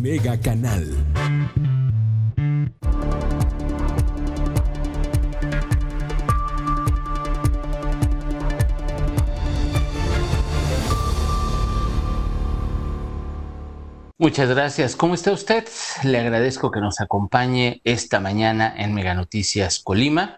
Mega Canal. Muchas gracias. ¿Cómo está usted? Le agradezco que nos acompañe esta mañana en Mega Noticias Colima.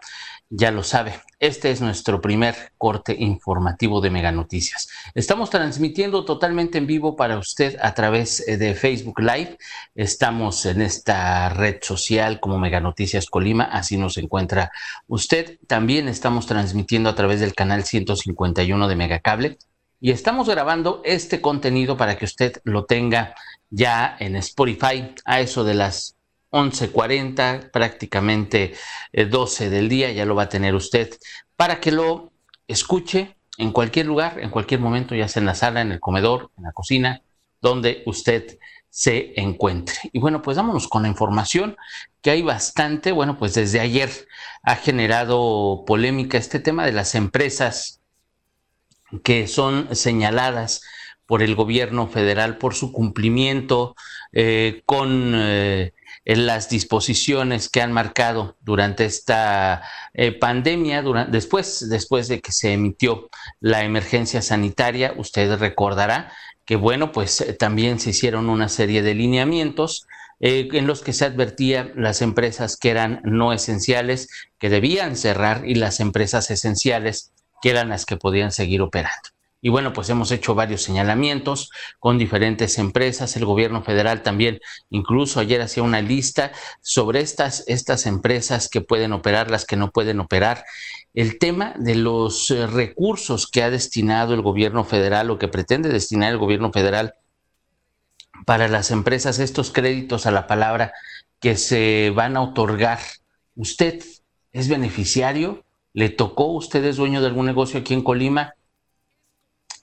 Ya lo sabe, este es nuestro primer corte informativo de Mega Noticias. Estamos transmitiendo totalmente en vivo para usted a través eh, de Facebook Live. Estamos en esta red social como Mega Noticias Colima, así nos encuentra usted. También estamos transmitiendo a través del canal 151 de Megacable y estamos grabando este contenido para que usted lo tenga ya en Spotify a eso de las 11:40, prácticamente 12 eh, del día, ya lo va a tener usted para que lo escuche en cualquier lugar, en cualquier momento, ya sea en la sala, en el comedor, en la cocina, donde usted se encuentre. Y bueno, pues vámonos con la información que hay bastante. Bueno, pues desde ayer ha generado polémica este tema de las empresas que son señaladas por el gobierno federal por su cumplimiento eh, con eh, las disposiciones que han marcado durante esta eh, pandemia, después, después de que se emitió la emergencia sanitaria, usted recordará que, bueno, pues también se hicieron una serie de lineamientos en los que se advertía las empresas que eran no esenciales, que debían cerrar, y las empresas esenciales, que eran las que podían seguir operando. Y bueno, pues hemos hecho varios señalamientos con diferentes empresas. El gobierno federal también, incluso ayer hacía una lista sobre estas, estas empresas que pueden operar, las que no pueden operar. El tema de los eh, recursos que ha destinado el gobierno federal o que pretende destinar el gobierno federal para las empresas, estos créditos a la palabra que se van a otorgar. ¿Usted es beneficiario? ¿Le tocó? ¿Usted es dueño de algún negocio aquí en Colima?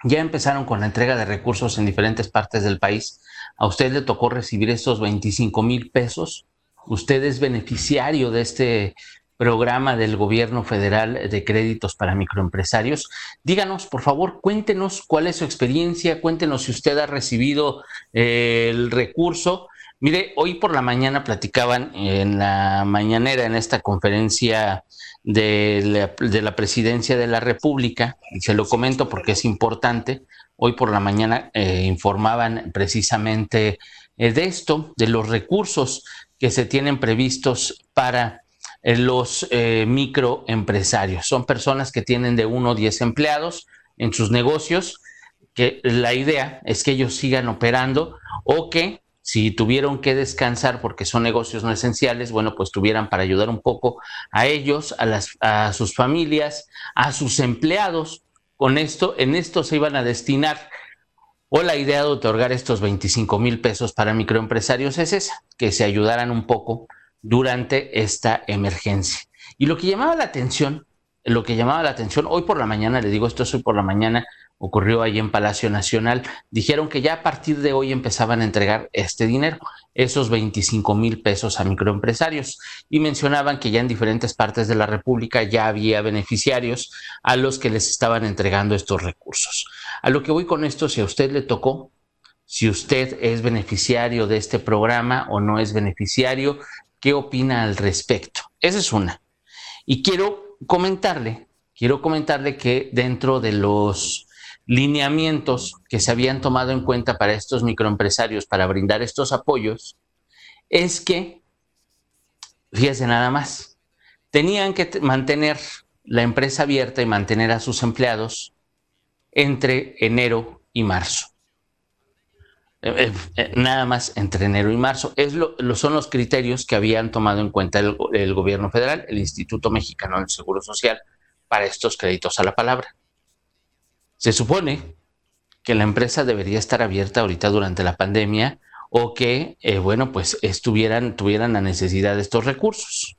Ya empezaron con la entrega de recursos en diferentes partes del país. A usted le tocó recibir estos 25 mil pesos. Usted es beneficiario de este programa del gobierno federal de créditos para microempresarios. Díganos, por favor, cuéntenos cuál es su experiencia, cuéntenos si usted ha recibido eh, el recurso. Mire, hoy por la mañana platicaban en la mañanera, en esta conferencia de la, presidencia de la República, y se lo comento porque es importante, hoy por la mañana eh, informaban precisamente eh, de esto, de los recursos que se tienen previstos para eh, los microempresarios. Son personas que tienen de uno a 10 empleados en sus negocios, que la idea es que ellos sigan operando o que si tuvieron que descansar porque son negocios no esenciales, bueno, pues tuvieran para ayudar un poco a ellos, a, sus familias, a sus empleados. Con esto, en esto se iban a destinar o la idea de otorgar estos 25 mil pesos para microempresarios es esa, que se ayudaran un poco durante esta emergencia. Y lo que llamaba la atención, lo que llamaba la atención, hoy por la mañana, le digo esto es hoy por la mañana, ocurrió ahí en Palacio Nacional, dijeron que ya a partir de hoy empezaban a entregar este dinero, esos 25 mil pesos a microempresarios, y mencionaban que ya en diferentes partes de la República ya había beneficiarios a los que les estaban entregando estos recursos. A lo que voy con esto, si a usted le tocó, si usted es beneficiario de este programa o no es beneficiario, ¿qué opina al respecto? Esa es una. Y quiero comentarle, quiero comentarle que dentro de los lineamientos que se habían tomado en cuenta para estos microempresarios para brindar estos apoyos es que, fíjese nada más, tenían que mantener la empresa abierta y mantener a sus empleados entre enero y marzo. Eh, eh, eh, nada más entre enero y marzo. Es lo, son los criterios que habían tomado en cuenta el, gobierno federal, el Instituto Mexicano del Seguro Social, para estos créditos a la palabra. Se supone que la empresa debería estar abierta ahorita durante la pandemia o que, bueno, pues estuvieran, tuvieran la necesidad de estos recursos.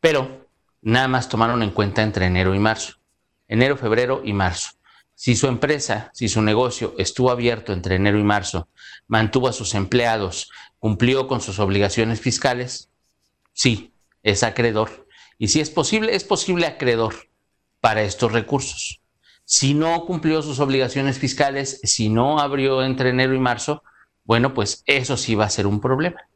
Pero nada más tomaron en cuenta entre enero y marzo. Enero, febrero y marzo. Si su empresa, si su negocio estuvo abierto entre enero y marzo, mantuvo a sus empleados, cumplió con sus obligaciones fiscales, sí, es acreedor. Y si es posible, es posible acreedor para estos recursos. Si no cumplió sus obligaciones fiscales, si no abrió entre enero y marzo, bueno, pues eso sí va a ser un problema.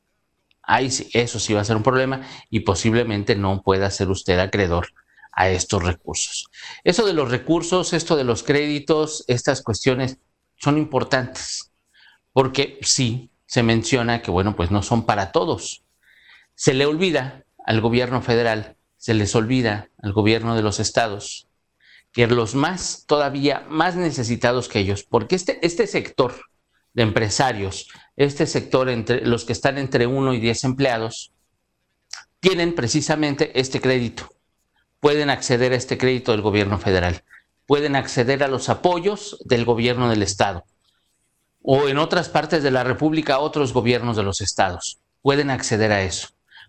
Ahí sí, eso sí va a ser un problema y posiblemente no pueda ser usted acreedor a estos recursos. Eso de los recursos, esto de los créditos, estas cuestiones son importantes porque sí se menciona que, bueno, pues no son para todos. Se le olvida al gobierno federal, se les olvida al gobierno de los estados que los más, todavía más necesitados que ellos, porque este, este sector de empresarios, este sector entre los que están entre 1 y 10 empleados, tienen precisamente este crédito. Pueden acceder a este crédito del gobierno federal, pueden acceder a los apoyos del gobierno del estado o en otras partes de la República otros gobiernos de los estados. Pueden acceder a eso.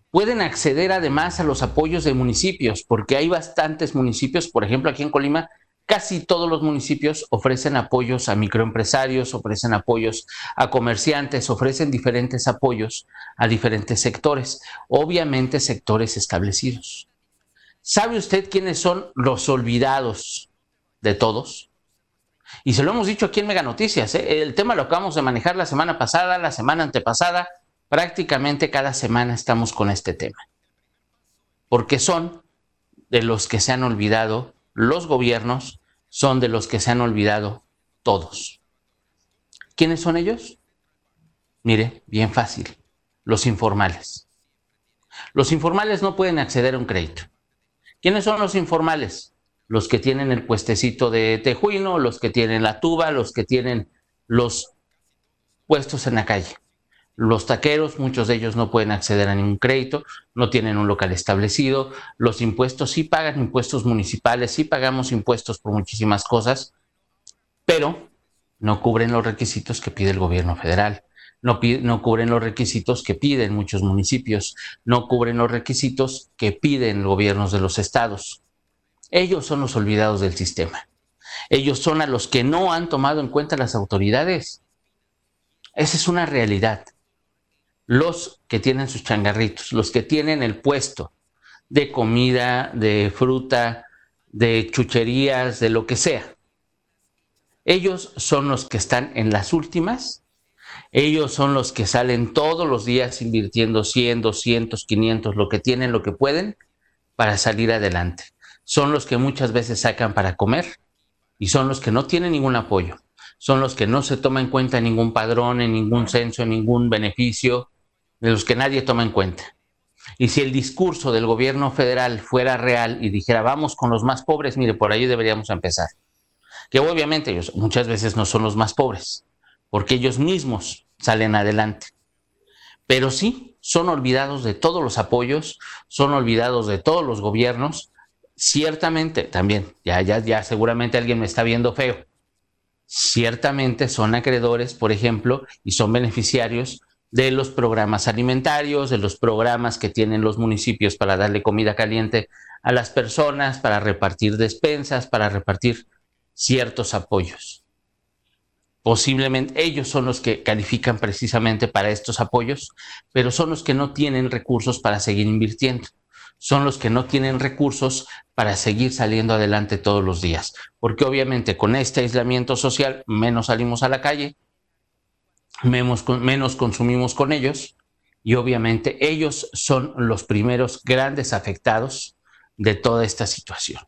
Pueden acceder además a los apoyos de municipios, porque hay bastantes municipios, por ejemplo, aquí en Colima, casi todos los municipios ofrecen apoyos a microempresarios, ofrecen apoyos a comerciantes, ofrecen diferentes apoyos a diferentes sectores, obviamente sectores establecidos. ¿Sabe usted quiénes son los olvidados de todos? Y se lo hemos dicho aquí en Mega Noticias, ¿eh? el tema lo acabamos de manejar la semana pasada, la semana antepasada, prácticamente cada semana estamos con este tema. Porque son de los que se han olvidado los gobiernos, son de los que se han olvidado todos. ¿Quiénes son ellos? Mire, bien fácil, los informales. Los informales no pueden acceder a un crédito. ¿Quiénes son los informales? Los que tienen el puestecito de tejuino, los que tienen la tuba, los que tienen los puestos en la calle. Los taqueros, muchos de ellos no pueden acceder a ningún crédito, no tienen un local establecido. Los impuestos sí pagan impuestos municipales, sí pagamos impuestos por muchísimas cosas, pero no cubren los requisitos que pide el gobierno federal. No, cubren los requisitos que piden muchos municipios, no cubren los requisitos que piden gobiernos de los estados. Ellos son los olvidados del sistema. Ellos son a los que no han tomado en cuenta las autoridades. Esa es una realidad los que tienen sus changarritos, los que tienen el puesto de comida, de fruta, de chucherías, de lo que sea. Ellos son los que están en las últimas. Ellos son los que salen todos los días invirtiendo 100, 200, 500, lo que tienen, lo que pueden, para salir adelante. Son los que muchas veces sacan para comer y son los que no tienen ningún apoyo. Son los que no se toma en cuenta ningún padrón, en ningún censo, en ningún beneficio, de los que nadie toma en cuenta. Y si el discurso del gobierno federal fuera real y dijera, vamos con los más pobres, mire, por ahí deberíamos empezar. Que obviamente ellos muchas veces no son los más pobres, porque ellos mismos salen adelante. Pero sí, son olvidados de todos los apoyos, son olvidados de todos los gobiernos. Ciertamente, también, ya, ya, ya seguramente alguien me está viendo feo. Ciertamente son acreedores, por ejemplo, y son beneficiarios de los programas alimentarios, de los programas que tienen los municipios para darle comida caliente a las personas, para repartir despensas, para repartir ciertos apoyos. Posiblemente ellos son los que califican precisamente para estos apoyos, pero son los que no tienen recursos para seguir invirtiendo. Son los que no tienen recursos para seguir saliendo adelante todos los días. Porque obviamente con este aislamiento social menos salimos a la calle, menos, consumimos con ellos y obviamente ellos son los primeros grandes afectados de toda esta situación.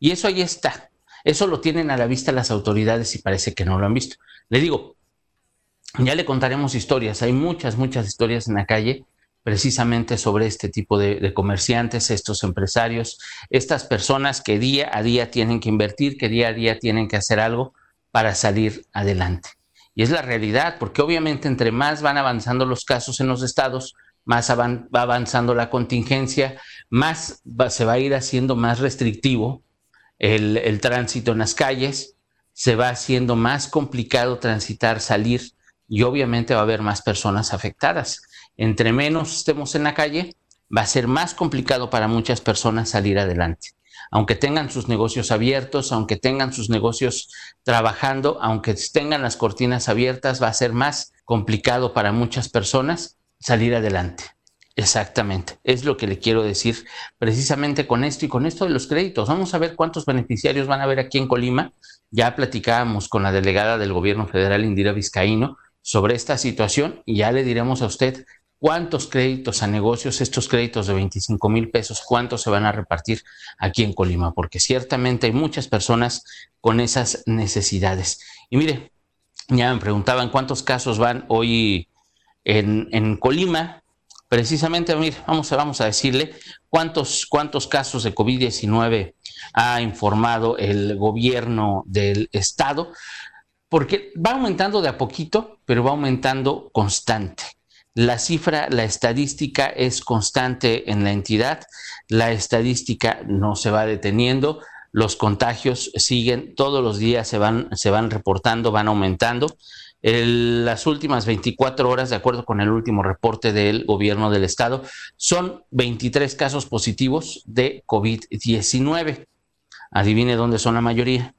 Y eso ahí está. Eso lo tienen a la vista las autoridades y parece que no lo han visto. Le digo, ya le contaremos historias. Hay muchas, muchas historias en la calle precisamente sobre este tipo de, comerciantes, estos empresarios, estas personas que día a día tienen que invertir, que día a día tienen que hacer algo para salir adelante. Y es la realidad, porque obviamente entre más van avanzando los casos en los estados, más va avanzando la contingencia, más se va a ir haciendo más restrictivo el, tránsito en las calles, se va haciendo más complicado transitar, salir y obviamente va a haber más personas afectadas. Entre menos estemos en la calle, va a ser más complicado para muchas personas salir adelante aunque tengan sus negocios abiertos, aunque tengan sus negocios trabajando, aunque tengan las cortinas abiertas, va a ser más complicado para muchas personas salir adelante. Exactamente, es lo que le quiero decir precisamente con esto y con esto de los créditos. Vamos a ver cuántos beneficiarios van a haber aquí en Colima. Ya platicábamos con la delegada del gobierno federal, Indira Vizcaíno, sobre esta situación y ya le diremos a usted cuántos créditos a negocios, estos créditos de 25 mil pesos, cuántos se van a repartir aquí en Colima, porque ciertamente hay muchas personas con esas necesidades. Y mire, ya me preguntaban cuántos casos van hoy en, Colima. Precisamente, vamos a, vamos a decirle cuántos, cuántos casos de COVID-19 ha informado el gobierno del estado, porque va aumentando de a poquito, pero va aumentando constante. La cifra, la estadística es constante en la entidad, la estadística no se va deteniendo, los contagios siguen, todos los días se van, se van reportando, van aumentando. las últimas 24 horas, de acuerdo con el último reporte del gobierno del estado, son 23 casos positivos de COVID-19. Adivine dónde son la mayoría.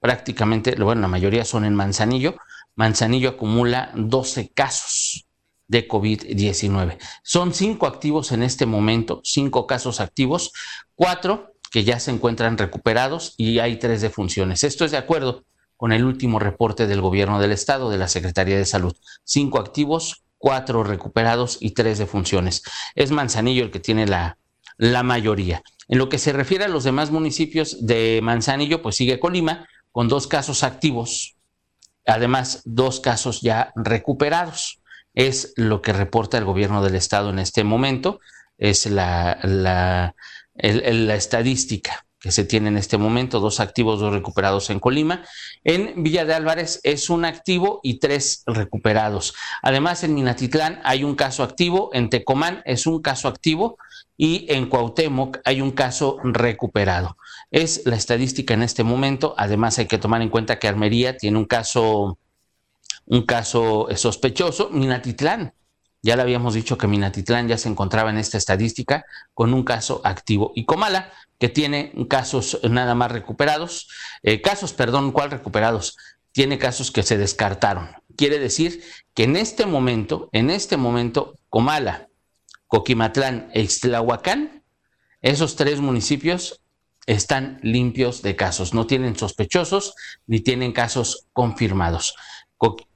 Prácticamente, bueno, la mayoría son en Manzanillo. Manzanillo acumula 12 casos de COVID-19. Son cinco activos en este momento, cinco casos activos, cuatro que ya se encuentran recuperados y hay tres defunciones. Esto es de acuerdo con el último reporte del gobierno del estado, de la Secretaría de Salud. Cinco activos, cuatro recuperados y tres defunciones. Es Manzanillo el que tiene la, la mayoría. En lo que se refiere a los demás municipios de Manzanillo, pues sigue Colima con dos casos activos, además dos casos ya recuperados es lo que reporta el gobierno del estado en este momento, es la, la, la estadística que se tiene en este momento, dos activos, dos recuperados en Colima. En Villa de Álvarez es un activo y tres recuperados. Además, en Minatitlán hay un caso activo, en Tecomán es un caso activo y en Cuauhtémoc hay un caso recuperado. Es la estadística en este momento. Además, hay que tomar en cuenta que Armería tiene un caso un caso sospechoso, Minatitlán. Ya le habíamos dicho que Minatitlán ya se encontraba en esta estadística con un caso activo. Y Comala, que tiene casos nada más recuperados, eh, casos, perdón, ¿cuál recuperados? Tiene casos que se descartaron. Quiere decir que en este momento, en este momento, Comala, Coquimatlán e Ixtlahuacán, esos tres municipios están limpios de casos, no tienen sospechosos ni tienen casos confirmados.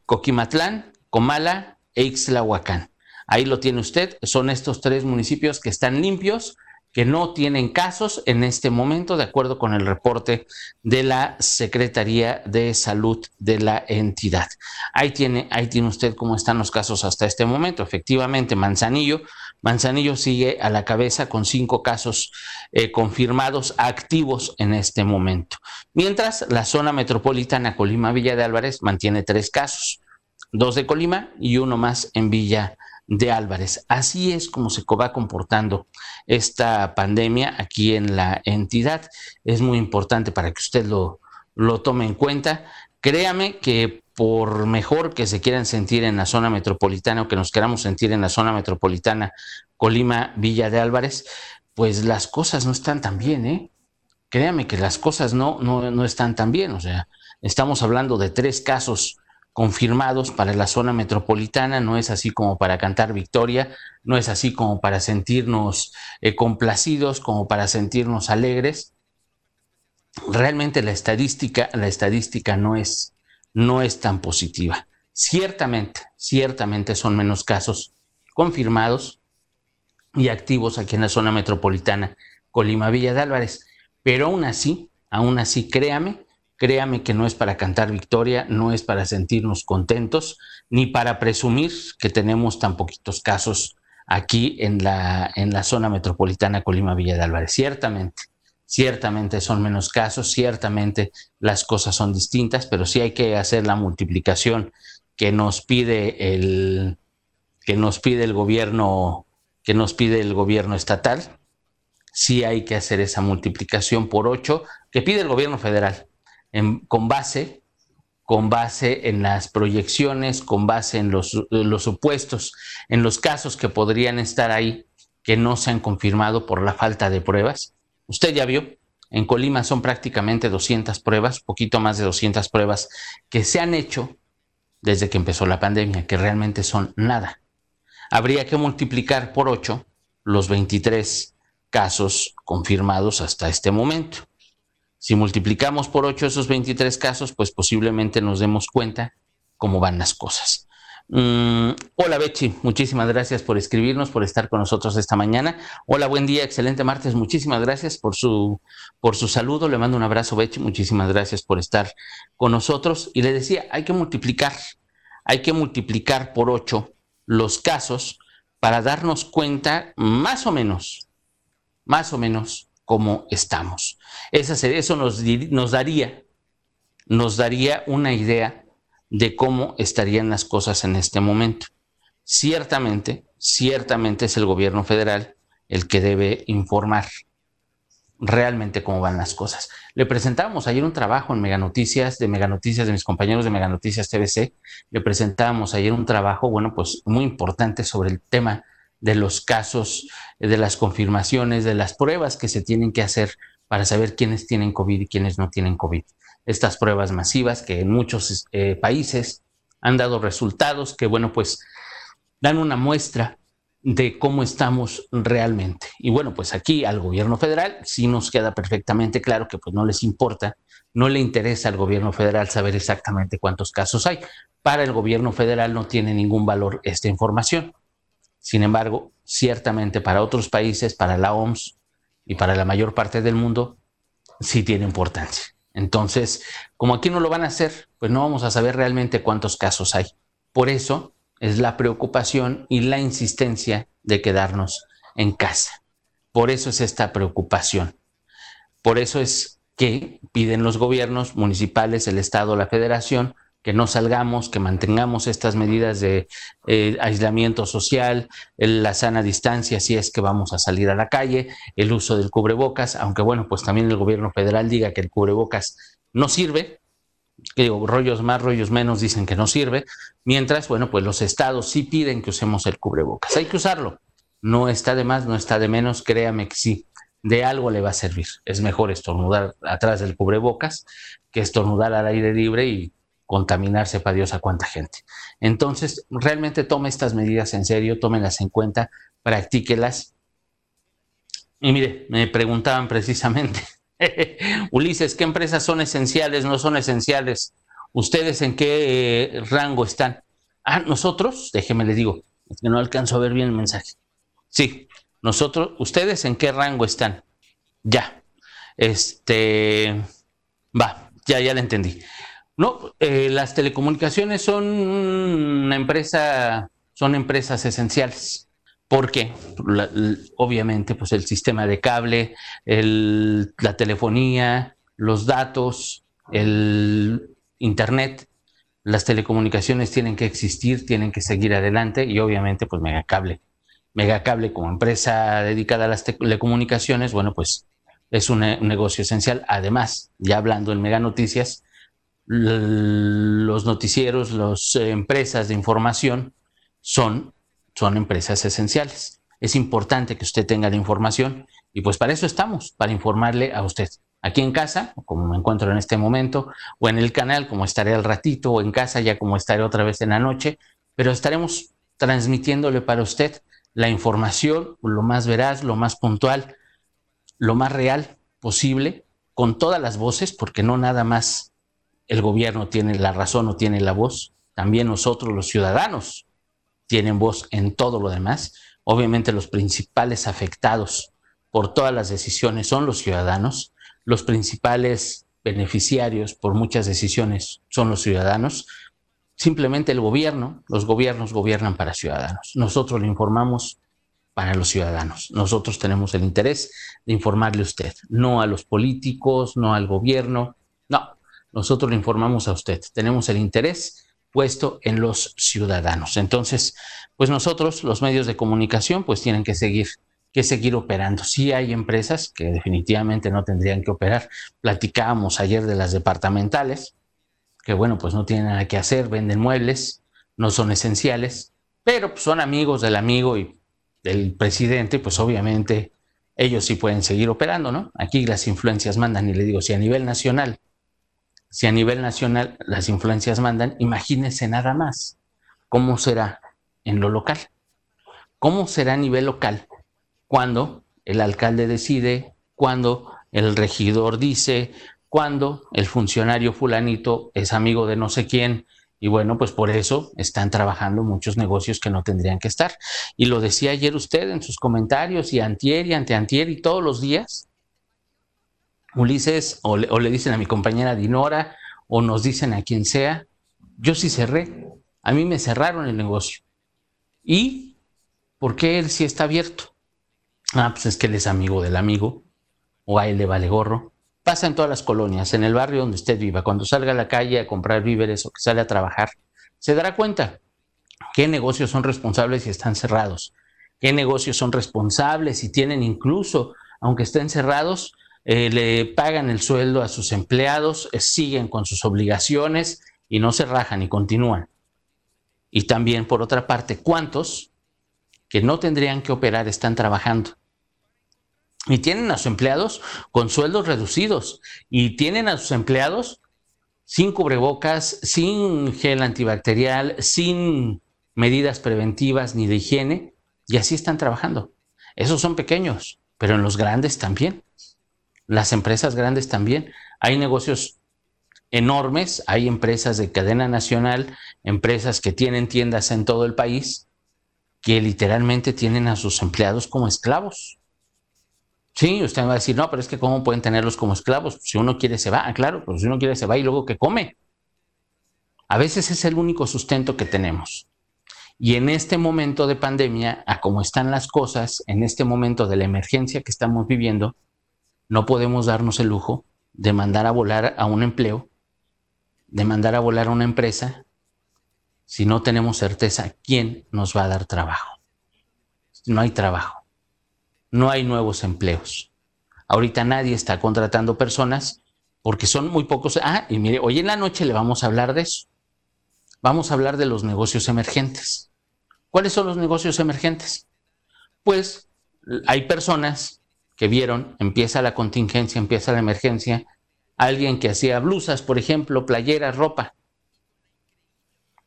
Coquimatlán, Comala e Ixtlahuacán. Ahí lo tiene usted, son estos tres municipios que están limpios, que no tienen casos en este momento, de acuerdo con el reporte de la Secretaría de Salud de la entidad. Ahí tiene, ahí tiene usted cómo están los casos hasta este momento. Efectivamente, Manzanillo, Manzanillo sigue a la cabeza con cinco casos eh, confirmados activos en este momento. Mientras la zona metropolitana Colima Villa de Álvarez mantiene tres casos, dos de Colima y uno más en Villa de Álvarez. Así es como se va comportando esta pandemia aquí en la entidad. Es muy importante para que usted lo, lo tome en cuenta. Créame que por mejor que se quieran sentir en la zona metropolitana o que nos queramos sentir en la zona metropolitana Colima, Villa de Álvarez, pues las cosas no están tan bien, ¿eh? Créame que las cosas no, no, no están tan bien. O sea, estamos hablando de tres casos confirmados para la zona metropolitana, no es así como para cantar victoria, no es así como para sentirnos eh, complacidos, como para sentirnos alegres. Realmente la estadística, la estadística no es, no es tan positiva. Ciertamente, ciertamente son menos casos confirmados y activos aquí en la zona metropolitana Colima Villa de Álvarez, pero aún así, aún así, créame Créame que no es para cantar victoria, no es para sentirnos contentos, ni para presumir que tenemos tan poquitos casos aquí en la, en la zona metropolitana Colima Villa de Álvarez. Ciertamente, ciertamente son menos casos, ciertamente las cosas son distintas, pero sí hay que hacer la multiplicación que nos pide el, que nos pide el gobierno, que nos pide el gobierno estatal. Sí hay que hacer esa multiplicación por ocho que pide el gobierno federal con base con base en las proyecciones, con base en los, los supuestos, en los casos que podrían estar ahí que no se han confirmado por la falta de pruebas. Usted ya vio, en Colima son prácticamente 200 pruebas, poquito más de 200 pruebas que se han hecho desde que empezó la pandemia, que realmente son nada. Habría que multiplicar por 8 los 23 casos confirmados hasta este momento. Si multiplicamos por 8 esos 23 casos, pues posiblemente nos demos cuenta cómo van las cosas. Mm, hola Bechi, muchísimas gracias por escribirnos, por estar con nosotros esta mañana. Hola, buen día, excelente martes, muchísimas gracias por su, por su saludo. Le mando un abrazo Bechi, muchísimas gracias por estar con nosotros. Y le decía, hay que multiplicar, hay que multiplicar por ocho los casos para darnos cuenta más o menos, más o menos cómo estamos. eso nos, daría, nos daría una idea de cómo estarían las cosas en este momento. Ciertamente, ciertamente es el gobierno federal el que debe informar realmente cómo van las cosas. Le presentábamos ayer un trabajo en Meganoticias, de Meganoticias, de mis compañeros de Meganoticias TVC, le presentábamos ayer un trabajo, bueno, pues muy importante sobre el tema de los casos, de las confirmaciones, de las pruebas que se tienen que hacer para saber quiénes tienen COVID y quiénes no tienen COVID estas pruebas masivas que en muchos eh, países han dado resultados que, bueno, pues dan una muestra de cómo estamos realmente. Y bueno, pues aquí al gobierno federal sí nos queda perfectamente claro que pues no les importa, no le interesa al gobierno federal saber exactamente cuántos casos hay. Para el gobierno federal no tiene ningún valor esta información. Sin embargo, ciertamente para otros países, para la OMS y para la mayor parte del mundo, sí tiene importancia. Entonces, como aquí no lo van a hacer, pues no vamos a saber realmente cuántos casos hay. Por eso es la preocupación y la insistencia de quedarnos en casa. Por eso es esta preocupación. Por eso es que piden los gobiernos municipales, el Estado, la Federación, que no salgamos, que mantengamos estas medidas de eh, aislamiento social, la sana distancia si es que vamos a salir a la calle, el uso del cubrebocas, aunque bueno, pues también el gobierno federal diga que el cubrebocas no sirve, digo, rollos más, rollos menos dicen que no sirve, mientras, bueno, pues los estados sí piden que usemos el cubrebocas. Hay que usarlo. No está de más, no está de menos, créame que sí, de algo le va a servir. Es mejor estornudar atrás del cubrebocas que estornudar al aire libre y contaminarse para Dios a cuánta gente. Entonces, realmente tome estas medidas en serio, tómenlas en cuenta, practíquelas. Y mire, me preguntaban precisamente, Ulises, ¿qué empresas son esenciales, no son esenciales? ¿Ustedes en qué eh, rango están? Ah, nosotros, déjeme le digo, que no alcanzo a ver bien el mensaje. Sí, nosotros, ¿ustedes en qué rango están? Ya. Este, va, ya, ya le entendí. No, eh, las telecomunicaciones son una empresa, son empresas esenciales. porque obviamente, pues el sistema de cable, la telefonía, los datos, el internet, las telecomunicaciones tienen que existir, tienen que seguir adelante y obviamente, pues Megacable. Megacable como empresa dedicada a las telecomunicaciones, bueno, pues es un, un negocio esencial. Además, ya hablando en Mega Noticias, los noticieros, las empresas de información son, son empresas esenciales. Es importante que usted tenga la información y pues para eso estamos, para informarle a usted. Aquí en casa, como me encuentro en este momento, o en el canal, como estaré al ratito, o en casa ya como estaré otra vez en la noche, pero estaremos transmitiéndole para usted la información lo más veraz, lo más puntual, lo más real posible, con todas las voces, porque no nada más el gobierno tiene la razón o tiene la voz, también nosotros los ciudadanos tienen voz en todo lo demás. Obviamente los principales afectados por todas las decisiones son los ciudadanos, los principales beneficiarios por muchas decisiones son los ciudadanos. Simplemente el gobierno, los gobiernos gobiernan para ciudadanos. Nosotros le informamos para los ciudadanos. Nosotros tenemos el interés de informarle a usted, no a los políticos, no al gobierno, no, nosotros le informamos a usted. Tenemos el interés puesto en los ciudadanos. Entonces, pues nosotros, los medios de comunicación, pues tienen que seguir que seguir operando. Sí hay empresas que definitivamente no tendrían que operar. Platicábamos ayer de las departamentales, que bueno, pues no tienen nada que hacer, venden muebles, no son esenciales, pero pues son amigos del amigo y del presidente, pues obviamente ellos sí pueden seguir operando, ¿no? Aquí las influencias mandan y le digo, si a nivel nacional si a nivel nacional las influencias mandan, imagínense nada más cómo será en lo local. ¿Cómo será a nivel local cuando el alcalde decide, cuando el regidor dice, cuando el funcionario fulanito es amigo de no sé quién Y bueno, pues por eso están trabajando muchos negocios que no tendrían que estar. Y lo decía ayer usted en sus comentarios y antier y anteantier y todos los días. Ulises, o le, le dicen a mi compañera Dinora, o nos dicen a quien sea, yo sí cerré. A mí me cerraron el negocio. ¿Y por qué él sí está abierto? Ah, pues es que él es amigo del amigo, o a él le vale gorro. Pasa en todas las colonias, en el barrio donde usted viva, cuando salga a la calle a comprar víveres o que sale a trabajar, se dará cuenta qué negocios son responsables y están cerrados, qué negocios son responsables y tienen incluso, aunque estén cerrados, eh, le pagan el sueldo a sus empleados, eh, siguen con sus obligaciones y no se rajan y continúan. Y también, por otra parte, ¿cuántos que no tendrían que operar están trabajando? Y tienen a sus empleados con sueldos reducidos y tienen a sus empleados sin cubrebocas, sin gel antibacterial, sin medidas preventivas ni de higiene, y así están trabajando. Esos son pequeños, pero en los grandes también. Las empresas grandes también. Hay negocios enormes, hay empresas de cadena nacional, empresas que tienen tiendas en todo el país, que literalmente tienen a sus empleados como esclavos. Sí, usted va a decir, no, pero es que ¿cómo pueden tenerlos como esclavos? Si uno quiere se va, ah, claro, pero si uno quiere se va y luego que come. A veces es el único sustento que tenemos. Y en este momento de pandemia, a cómo están las cosas, en este momento de la emergencia que estamos viviendo, no podemos darnos el lujo de mandar a volar a un empleo, de mandar a volar a una empresa, si no tenemos certeza quién nos va a dar trabajo. No hay trabajo no hay nuevos empleos. Ahorita nadie está contratando personas porque son muy pocos. Ah, y mire, hoy en la noche le vamos a hablar de eso. Vamos a hablar de los negocios emergentes. ¿Cuáles son los negocios emergentes? Pues hay personas que vieron, empieza la contingencia, empieza la emergencia, alguien que hacía blusas, por ejemplo, playeras, ropa.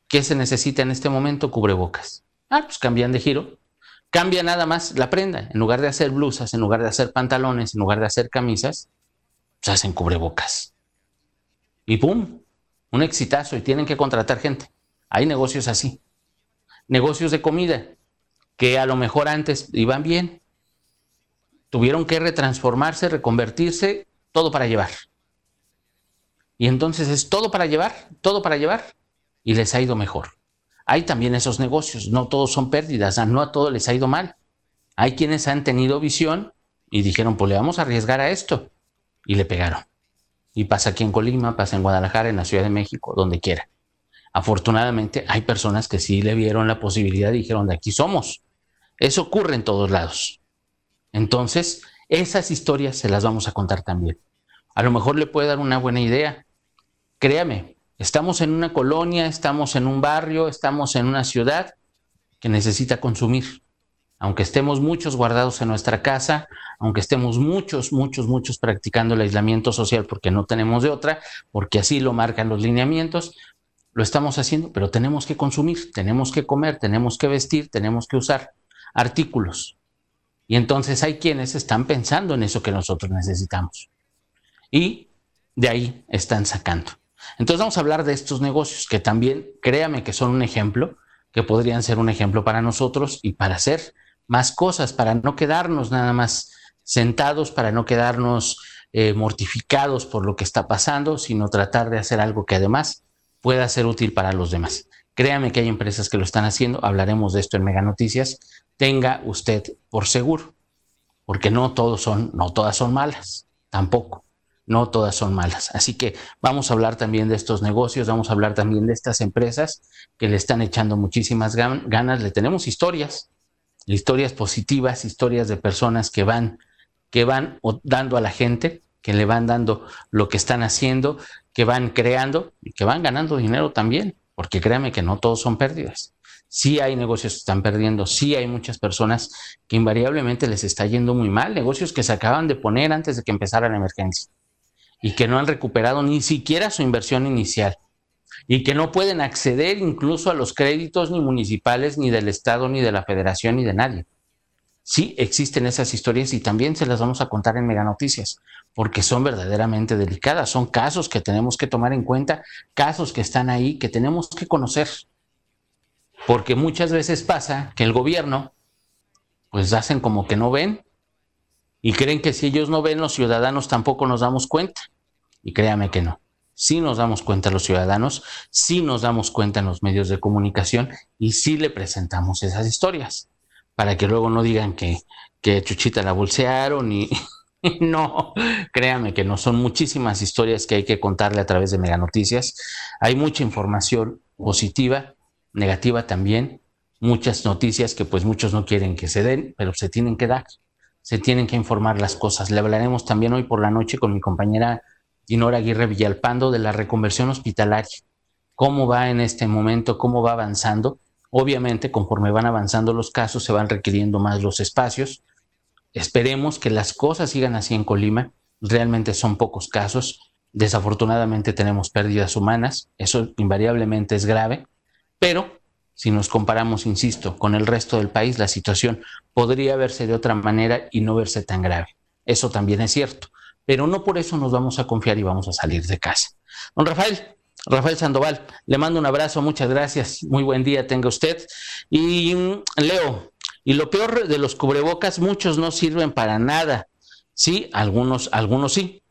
¿Qué se necesita en este momento? Cubrebocas. Ah, pues cambian de giro Cambia nada más la prenda. En lugar de hacer blusas, en lugar de hacer pantalones, en lugar de hacer camisas, se hacen cubrebocas. Y ¡pum! Un exitazo y tienen que contratar gente. Hay negocios así. Negocios de comida que a lo mejor antes iban bien. Tuvieron que retransformarse, reconvertirse, todo para llevar. Y entonces es todo para llevar, todo para llevar. Y les ha ido mejor hay también esos negocios. No todos son pérdidas, no a todos les ha ido mal. Hay quienes han tenido visión y dijeron, pues le vamos a arriesgar a esto. Y le pegaron. Y pasa aquí en Colima, pasa en Guadalajara, en la Ciudad de México, donde quiera. Afortunadamente hay personas que sí le vieron la posibilidad y dijeron, de aquí somos. Eso ocurre en todos lados. Entonces, esas historias se las vamos a contar también. A lo mejor le puede dar una buena idea. Créame, Estamos en una colonia, estamos en un barrio, estamos en una ciudad que necesita consumir. Aunque estemos muchos guardados en nuestra casa, aunque estemos muchos, muchos, muchos practicando el aislamiento social porque no tenemos de otra, porque así lo marcan los lineamientos, lo estamos haciendo, pero tenemos que consumir, tenemos que comer, tenemos que vestir, tenemos que usar artículos. Y entonces hay quienes están pensando en eso que nosotros necesitamos. Y de ahí están sacando. Entonces vamos a hablar de estos negocios que también, créame que son un ejemplo, que podrían ser un ejemplo para nosotros y para hacer más cosas, para no quedarnos nada más sentados, para no quedarnos eh, mortificados por lo que está pasando, sino tratar de hacer algo que además pueda ser útil para los demás. Créame que hay empresas que lo están haciendo, hablaremos de esto en Mega Noticias. Tenga usted por seguro, porque no todos son, no todas son malas, tampoco no todas son malas. Así que vamos a hablar también de estos negocios, vamos a hablar también de estas empresas que le están echando muchísimas ganas. Le tenemos historias, historias positivas, historias de personas que van, que van dando a la gente, que le van dando lo que están haciendo, que van creando y que van ganando dinero también, porque créame que no todos son pérdidas. Sí hay negocios que están perdiendo, sí hay muchas personas que invariablemente les está yendo muy mal, negocios que se acaban de poner antes de que empezara la emergencia y que no han recuperado ni siquiera su inversión inicial y que no pueden acceder incluso a los créditos ni municipales, ni del Estado, ni de la Federación, ni de nadie. Sí, existen esas historias y también se las vamos a contar en Mega Noticias, porque son verdaderamente delicadas, son casos que tenemos que tomar en cuenta, casos que están ahí, que tenemos que conocer. Porque muchas veces pasa que el gobierno, pues hacen como que no ven y creen que si ellos no ven, los ciudadanos tampoco nos damos cuenta. Y créame que no. Sí nos damos cuenta los ciudadanos, sí nos damos cuenta en los medios de comunicación y sí le presentamos esas historias para que luego no digan que, que Chuchita la bolsearon y no, créanme que no, son muchísimas historias que hay que contarle a través de Mega Noticias. Hay mucha información positiva, negativa también, muchas noticias que pues muchos no quieren que se den, pero se tienen que dar, se tienen que informar las cosas. Le hablaremos también hoy por la noche con mi compañera Dinora Aguirre Villalpando de la reconversión hospitalaria. ¿Cómo va en este momento? ¿Cómo va avanzando? Obviamente, conforme van avanzando los casos, se van requiriendo más los espacios. Esperemos que las cosas sigan así en Colima. Realmente son pocos casos. Desafortunadamente tenemos pérdidas humanas. Eso invariablemente es grave. Pero si nos comparamos, insisto, con el resto del país, la situación podría verse de otra manera y no verse tan grave. Eso también es cierto. Pero no por eso nos vamos a confiar y vamos a salir de casa. Don Rafael, Rafael Sandoval, le mando un abrazo, muchas gracias, muy buen día tenga usted. Y mm, Leo, y lo peor de los cubrebocas, muchos no sirven para nada. Sí, algunos, algunos sí.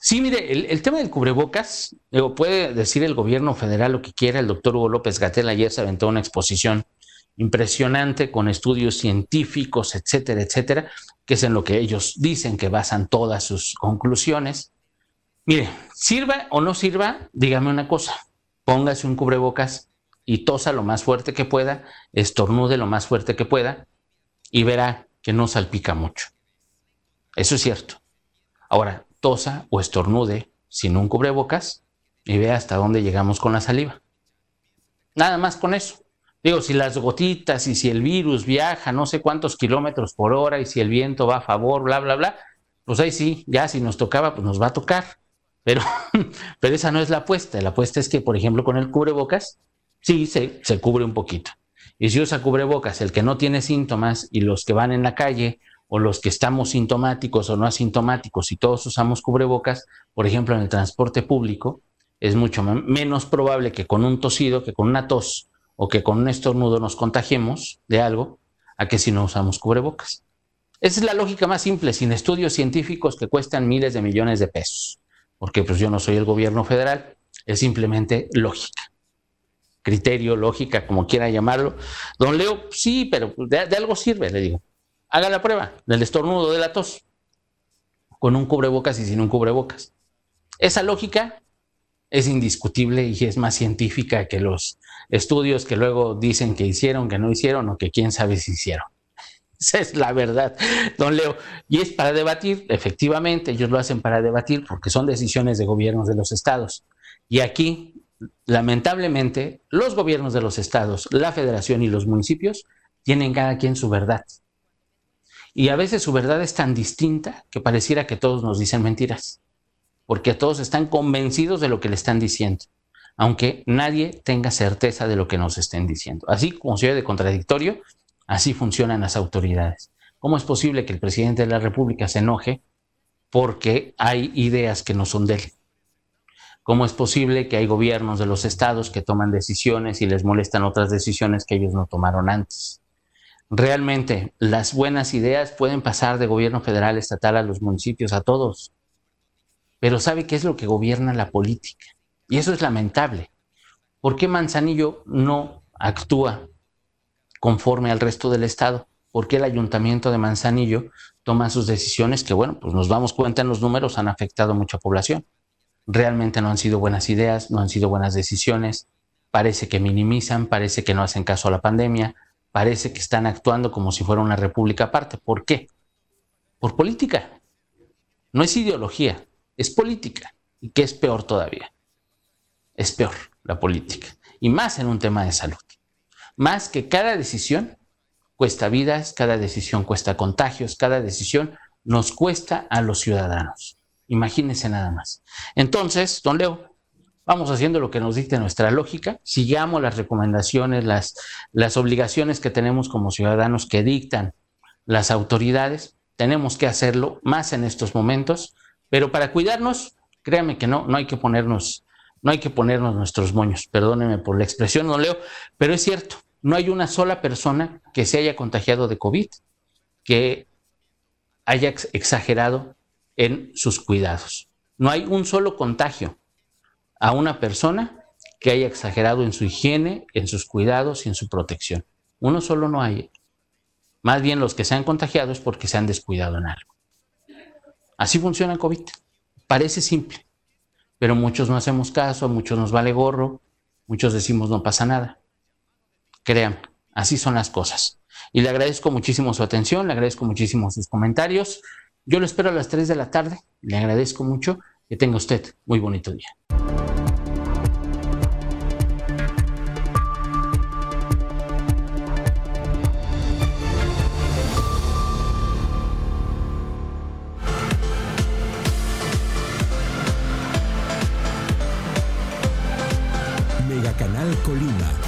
Sí, mire, el, tema del cubrebocas, puede decir el gobierno federal lo que quiera, el doctor Hugo López Gatel ayer se aventó una exposición impresionante con estudios científicos, etcétera, etcétera, que es en lo que ellos dicen que basan todas sus conclusiones. Mire, sirva o no sirva, dígame una cosa, póngase un cubrebocas y tosa lo más fuerte que pueda, estornude lo más fuerte que pueda y verá que no salpica mucho. Eso es cierto. Ahora, o estornude sin un cubrebocas y vea hasta dónde llegamos con la saliva. Nada más con eso. Digo, si las gotitas y si el virus viaja no sé cuántos kilómetros por hora y si el viento va a favor, bla, bla, bla, pues ahí sí, ya si nos tocaba, pues nos va a tocar. Pero, pero esa no es la apuesta. La apuesta es que, por ejemplo, con el cubrebocas, sí se, se cubre un poquito. Y si usa cubrebocas el que no tiene síntomas y los que van en la calle o los que estamos sintomáticos o no asintomáticos y todos usamos cubrebocas, por ejemplo, en el transporte público, es mucho menos probable que con un tosido, que con una tos o que con un estornudo nos contagiemos de algo, a que si no usamos cubrebocas. Esa es la lógica más simple, sin estudios científicos que cuestan miles de millones de pesos porque pues yo no soy el gobierno federal, es simplemente lógica. Criterio, lógica, como quiera llamarlo. Don Leo, sí, pero de, algo sirve, le digo. Haga la prueba del estornudo, de la tos, con un cubrebocas y sin un cubrebocas. Esa lógica es indiscutible y es más científica que los estudios que luego dicen que hicieron, que no hicieron o que quién sabe si hicieron. Esa es la verdad, don Leo. Y es para debatir, efectivamente, ellos lo hacen para debatir porque son decisiones de gobiernos de los estados. Y aquí, lamentablemente, los gobiernos de los estados, la federación y los municipios tienen cada quien su verdad. Y a veces su verdad es tan distinta que pareciera que todos nos dicen mentiras, porque todos están convencidos de lo que le están diciendo, aunque nadie tenga certeza de lo que nos estén diciendo. Así como se de contradictorio, Así funcionan las autoridades. ¿Cómo es posible que el presidente de la República se enoje porque hay ideas que no son de él? ¿Cómo es posible que hay gobiernos de los estados que toman decisiones y les molestan otras decisiones que ellos no tomaron antes? Realmente, las buenas ideas pueden pasar de gobierno federal, estatal a los municipios, a todos. Pero ¿sabe qué es lo que gobierna la política? Y eso es lamentable. ¿Por qué Manzanillo no actúa conforme al resto del Estado. porque el ayuntamiento de Manzanillo toma sus decisiones que, bueno, pues nos damos cuenta en los números, han afectado a mucha población? Realmente no han sido buenas ideas, no han sido buenas decisiones, parece que minimizan, parece que no hacen caso a la pandemia, parece que están actuando como si fuera una república aparte. ¿Por qué? Por política. No es ideología, es política. ¿Y qué es peor todavía? Es peor la política. Y más en un tema de salud más que cada decisión cuesta vidas, cada decisión cuesta contagios, cada decisión nos cuesta a los ciudadanos. Imagínense nada más. Entonces, don Leo, vamos haciendo lo que nos dicte nuestra lógica, sigamos las recomendaciones, las, las obligaciones que tenemos como ciudadanos que dictan las autoridades, tenemos que hacerlo más en estos momentos, pero para cuidarnos, créanme que no, no hay que ponernos, no hay que ponernos nuestros moños, perdónenme por la expresión, no leo, pero es cierto, no hay una sola persona que se haya contagiado de COVID que haya exagerado en sus cuidados. No hay un solo contagio a una persona que haya exagerado en su higiene, en sus cuidados y en su protección. Uno solo no hay. Más bien los que se han contagiado es porque se han descuidado en algo. Así funciona el COVID. Parece simple, pero muchos no hacemos caso, muchos nos vale gorro, muchos decimos no pasa nada. Créanme, así son las cosas. Y le agradezco muchísimo su atención, le agradezco muchísimo sus comentarios. Yo lo espero a las 3 de la tarde. Le agradezco mucho. Que tenga usted muy bonito día. Colima.